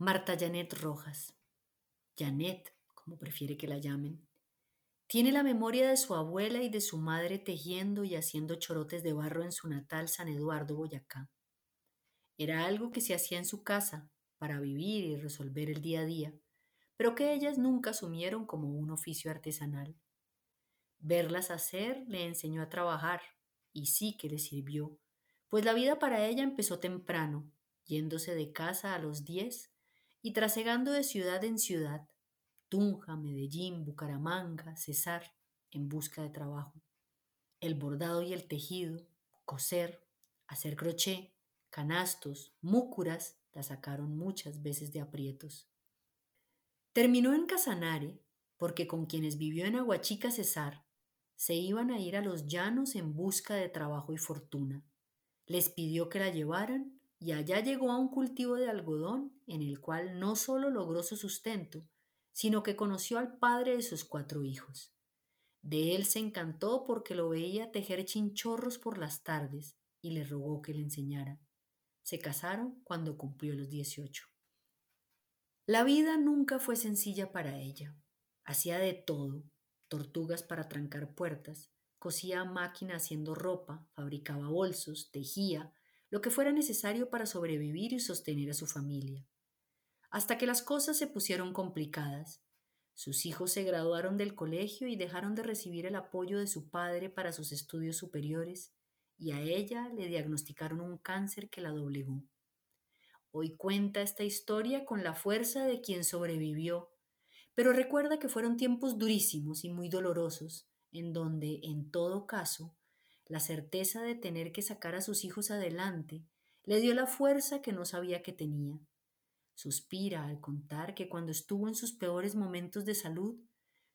Marta Janet Rojas. Janet, como prefiere que la llamen. Tiene la memoria de su abuela y de su madre tejiendo y haciendo chorotes de barro en su natal San Eduardo, Boyacá. Era algo que se hacía en su casa para vivir y resolver el día a día, pero que ellas nunca asumieron como un oficio artesanal. Verlas hacer le enseñó a trabajar, y sí que le sirvió, pues la vida para ella empezó temprano, yéndose de casa a los diez y trasegando de ciudad en ciudad, Tunja, Medellín, Bucaramanga, Cesar, en busca de trabajo. El bordado y el tejido, coser, hacer crochet, canastos, múcuras, la sacaron muchas veces de aprietos. Terminó en Casanare porque con quienes vivió en Aguachica Cesar se iban a ir a los llanos en busca de trabajo y fortuna. Les pidió que la llevaran y allá llegó a un cultivo de algodón en el cual no solo logró su sustento, sino que conoció al padre de sus cuatro hijos. De él se encantó porque lo veía tejer chinchorros por las tardes y le rogó que le enseñara. Se casaron cuando cumplió los 18. La vida nunca fue sencilla para ella. Hacía de todo, tortugas para trancar puertas, cosía a máquina haciendo ropa, fabricaba bolsos, tejía, lo que fuera necesario para sobrevivir y sostener a su familia. Hasta que las cosas se pusieron complicadas. Sus hijos se graduaron del colegio y dejaron de recibir el apoyo de su padre para sus estudios superiores, y a ella le diagnosticaron un cáncer que la doblegó. Hoy cuenta esta historia con la fuerza de quien sobrevivió, pero recuerda que fueron tiempos durísimos y muy dolorosos, en donde, en todo caso, la certeza de tener que sacar a sus hijos adelante le dio la fuerza que no sabía que tenía. Suspira al contar que cuando estuvo en sus peores momentos de salud,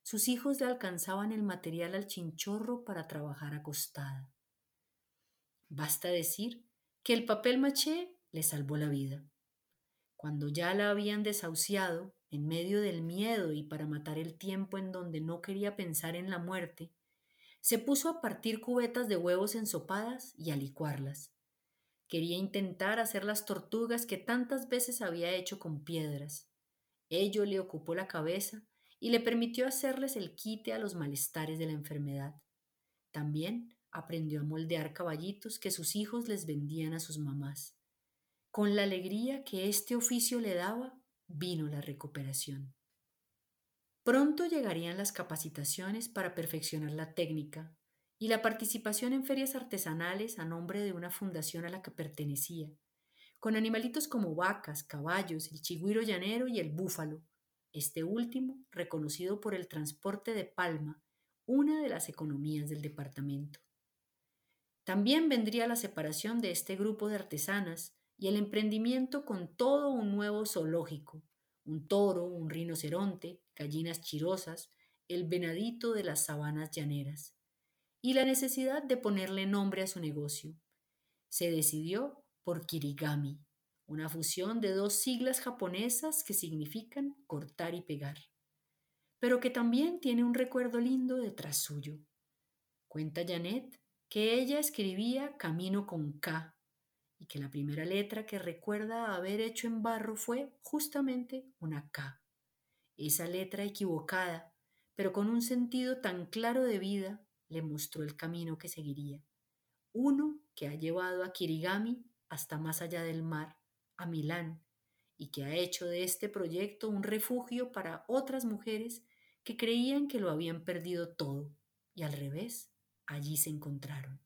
sus hijos le alcanzaban el material al chinchorro para trabajar acostada. Basta decir que el papel maché le salvó la vida. Cuando ya la habían desahuciado, en medio del miedo y para matar el tiempo en donde no quería pensar en la muerte, se puso a partir cubetas de huevos ensopadas y a licuarlas. Quería intentar hacer las tortugas que tantas veces había hecho con piedras. Ello le ocupó la cabeza y le permitió hacerles el quite a los malestares de la enfermedad. También aprendió a moldear caballitos que sus hijos les vendían a sus mamás. Con la alegría que este oficio le daba, vino la recuperación. Pronto llegarían las capacitaciones para perfeccionar la técnica y la participación en ferias artesanales a nombre de una fundación a la que pertenecía, con animalitos como vacas, caballos, el chigüiro llanero y el búfalo, este último reconocido por el transporte de palma, una de las economías del departamento. También vendría la separación de este grupo de artesanas y el emprendimiento con todo un nuevo zoológico, un toro, un rinoceronte, gallinas chirosas, el venadito de las sabanas llaneras, y la necesidad de ponerle nombre a su negocio. Se decidió por Kirigami, una fusión de dos siglas japonesas que significan cortar y pegar, pero que también tiene un recuerdo lindo detrás suyo. Cuenta Janet que ella escribía Camino con K y que la primera letra que recuerda haber hecho en barro fue justamente una K. Esa letra equivocada, pero con un sentido tan claro de vida, le mostró el camino que seguiría. Uno que ha llevado a Kirigami hasta más allá del mar, a Milán, y que ha hecho de este proyecto un refugio para otras mujeres que creían que lo habían perdido todo, y al revés, allí se encontraron.